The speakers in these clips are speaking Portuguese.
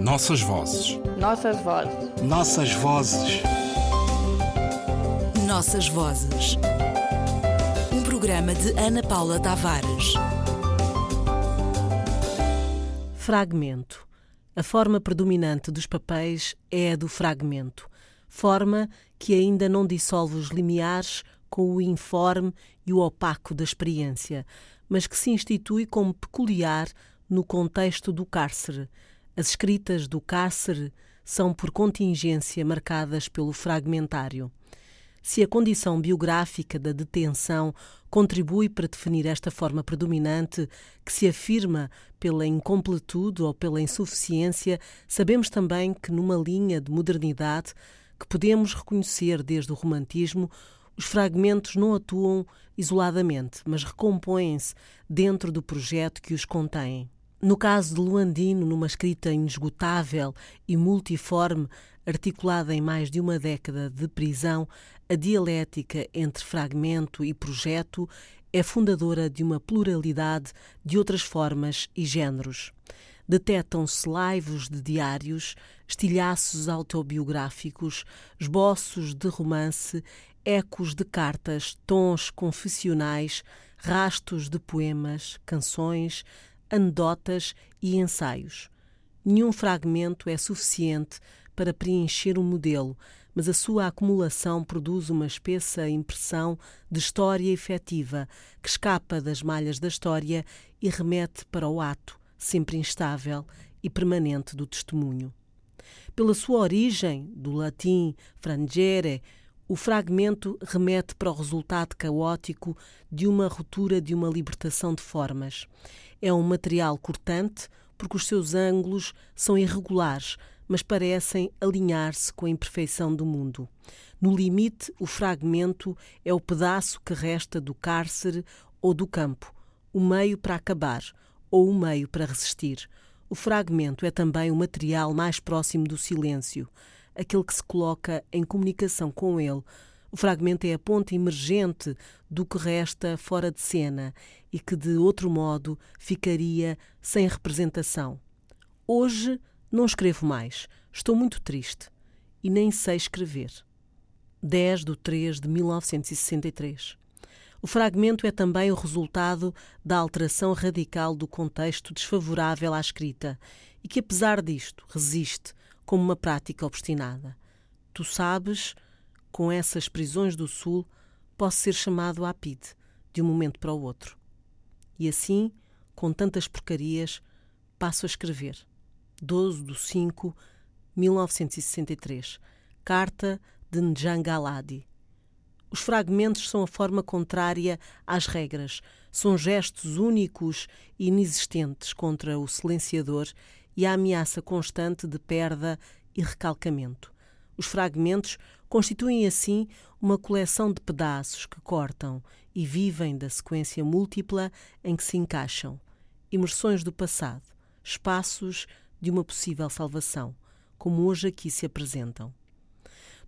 Nossas vozes. Nossas vozes. Nossas vozes. Nossas vozes. Um programa de Ana Paula Tavares. Fragmento. A forma predominante dos papéis é a do fragmento, forma que ainda não dissolve os limiares com o informe e o opaco da experiência, mas que se institui como peculiar no contexto do cárcere. As escritas do cárcere são, por contingência, marcadas pelo fragmentário. Se a condição biográfica da detenção contribui para definir esta forma predominante, que se afirma pela incompletude ou pela insuficiência, sabemos também que, numa linha de modernidade que podemos reconhecer desde o romantismo, os fragmentos não atuam isoladamente, mas recompõem-se dentro do projeto que os contém. No caso de Luandino, numa escrita inesgotável e multiforme, articulada em mais de uma década de prisão, a dialética entre fragmento e projeto é fundadora de uma pluralidade de outras formas e géneros. Detetam-se laivos de diários, estilhaços autobiográficos, esboços de romance, ecos de cartas, tons confessionais, rastos de poemas, canções, anedotas e ensaios. Nenhum fragmento é suficiente para preencher um modelo, mas a sua acumulação produz uma espessa impressão de história efetiva que escapa das malhas da história e remete para o ato, sempre instável e permanente do testemunho. Pela sua origem, do latim frangere, o fragmento remete para o resultado caótico de uma ruptura de uma libertação de formas. É um material cortante porque os seus ângulos são irregulares, mas parecem alinhar-se com a imperfeição do mundo. No limite, o fragmento é o pedaço que resta do cárcere ou do campo, o meio para acabar ou o meio para resistir. O fragmento é também o material mais próximo do silêncio aquele que se coloca em comunicação com ele. O fragmento é a ponte emergente do que resta fora de cena e que, de outro modo, ficaria sem representação. Hoje não escrevo mais. Estou muito triste e nem sei escrever. 10 de 3 de 1963. O fragmento é também o resultado da alteração radical do contexto desfavorável à escrita e que, apesar disto, resiste, como uma prática obstinada. Tu sabes, com essas prisões do Sul, posso ser chamado à PIDE, de um momento para o outro. E assim, com tantas porcarias, passo a escrever. 12 de 5, 1963. Carta de Njangaladi. Os fragmentos são a forma contrária às regras, são gestos únicos e inexistentes contra o silenciador e a ameaça constante de perda e recalcamento. Os fragmentos constituem assim uma coleção de pedaços que cortam e vivem da sequência múltipla em que se encaixam. Imersões do passado, espaços de uma possível salvação, como hoje aqui se apresentam.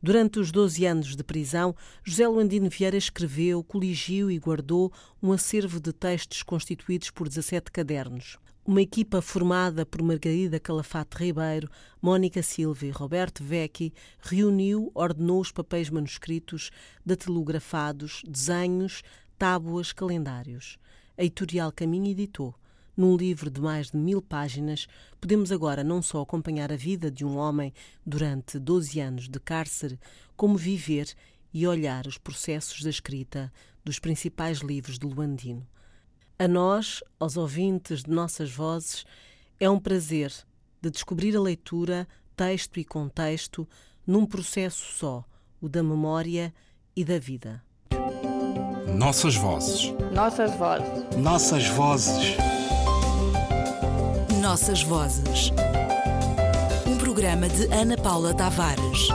Durante os 12 anos de prisão, José Luandino Vieira escreveu, coligiu e guardou um acervo de textos constituídos por 17 cadernos. Uma equipa formada por Margarida Calafate Ribeiro, Mónica Silva e Roberto Vecchi reuniu, ordenou os papéis manuscritos, datilografados, desenhos, tábuas, calendários. A editorial Caminho editou. Num livro de mais de mil páginas, podemos agora não só acompanhar a vida de um homem durante 12 anos de cárcere, como viver e olhar os processos da escrita dos principais livros de Luandino. A nós, aos ouvintes de nossas vozes, é um prazer de descobrir a leitura, texto e contexto num processo só, o da memória e da vida. Nossas vozes. Nossas vozes. Nossas vozes. Nossas vozes. Um programa de Ana Paula Tavares.